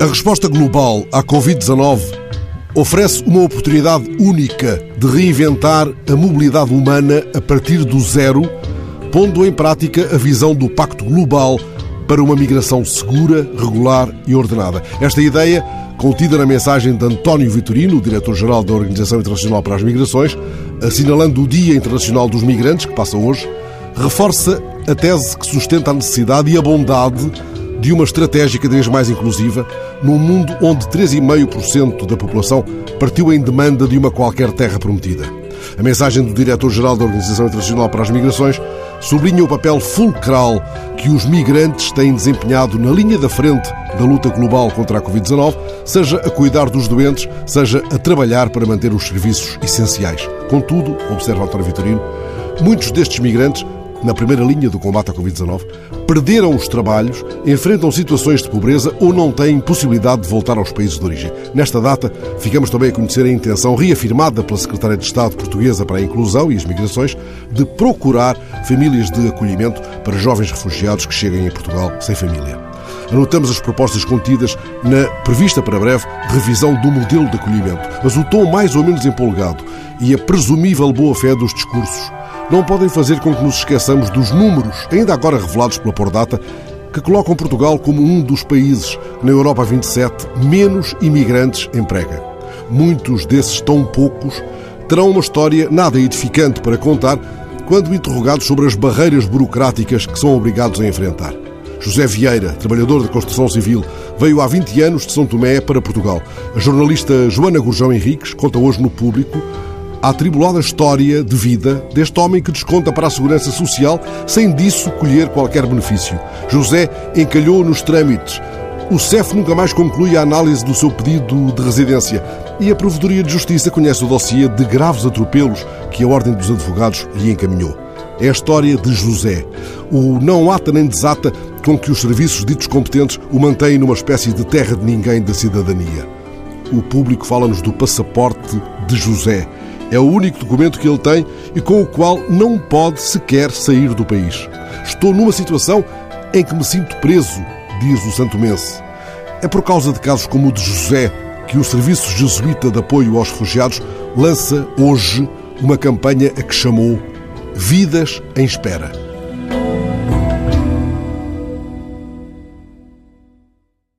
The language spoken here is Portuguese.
A resposta global à Covid-19 oferece uma oportunidade única de reinventar a mobilidade humana a partir do zero, pondo em prática a visão do Pacto Global para uma migração segura, regular e ordenada. Esta ideia, contida na mensagem de António Vitorino, diretor-geral da Organização Internacional para as Migrações, assinalando o Dia Internacional dos Migrantes, que passa hoje, reforça a tese que sustenta a necessidade e a bondade de uma estratégia cada vez mais inclusiva num mundo onde 3,5% da população partiu em demanda de uma qualquer terra prometida. A mensagem do diretor-geral da Organização Internacional para as Migrações sublinha o papel fulcral que os migrantes têm desempenhado na linha da frente da luta global contra a Covid-19, seja a cuidar dos doentes, seja a trabalhar para manter os serviços essenciais. Contudo, observa António Vitorino, muitos destes migrantes na primeira linha do combate à Covid-19, perderam os trabalhos, enfrentam situações de pobreza ou não têm possibilidade de voltar aos países de origem. Nesta data, ficamos também a conhecer a intenção reafirmada pela Secretária de Estado portuguesa para a Inclusão e as Migrações de procurar famílias de acolhimento para jovens refugiados que cheguem em Portugal sem família. Anotamos as propostas contidas na prevista para breve revisão do modelo de acolhimento, mas o tom mais ou menos empolgado e a presumível boa-fé dos discursos não podem fazer com que nos esqueçamos dos números, ainda agora revelados pela Pordata, que colocam Portugal como um dos países na Europa 27 menos imigrantes emprega. Muitos desses tão poucos terão uma história nada edificante para contar quando interrogados sobre as barreiras burocráticas que são obrigados a enfrentar. José Vieira, trabalhador da construção civil, veio há 20 anos de São Tomé para Portugal. A jornalista Joana Gurjão Henriques conta hoje no público a atribulada história de vida deste homem que desconta para a segurança social sem disso colher qualquer benefício. José encalhou nos trâmites. O CEF nunca mais conclui a análise do seu pedido de residência e a Provedoria de Justiça conhece o dossiê de graves atropelos que a Ordem dos Advogados lhe encaminhou. É a história de José. O não ata nem desata com que os serviços ditos competentes o mantêm numa espécie de terra de ninguém da cidadania. O público fala-nos do passaporte de José é o único documento que ele tem e com o qual não pode sequer sair do país. Estou numa situação em que me sinto preso, diz o santomense. É por causa de casos como o de José que o Serviço Jesuíta de Apoio aos Refugiados lança hoje uma campanha a que chamou Vidas em Espera.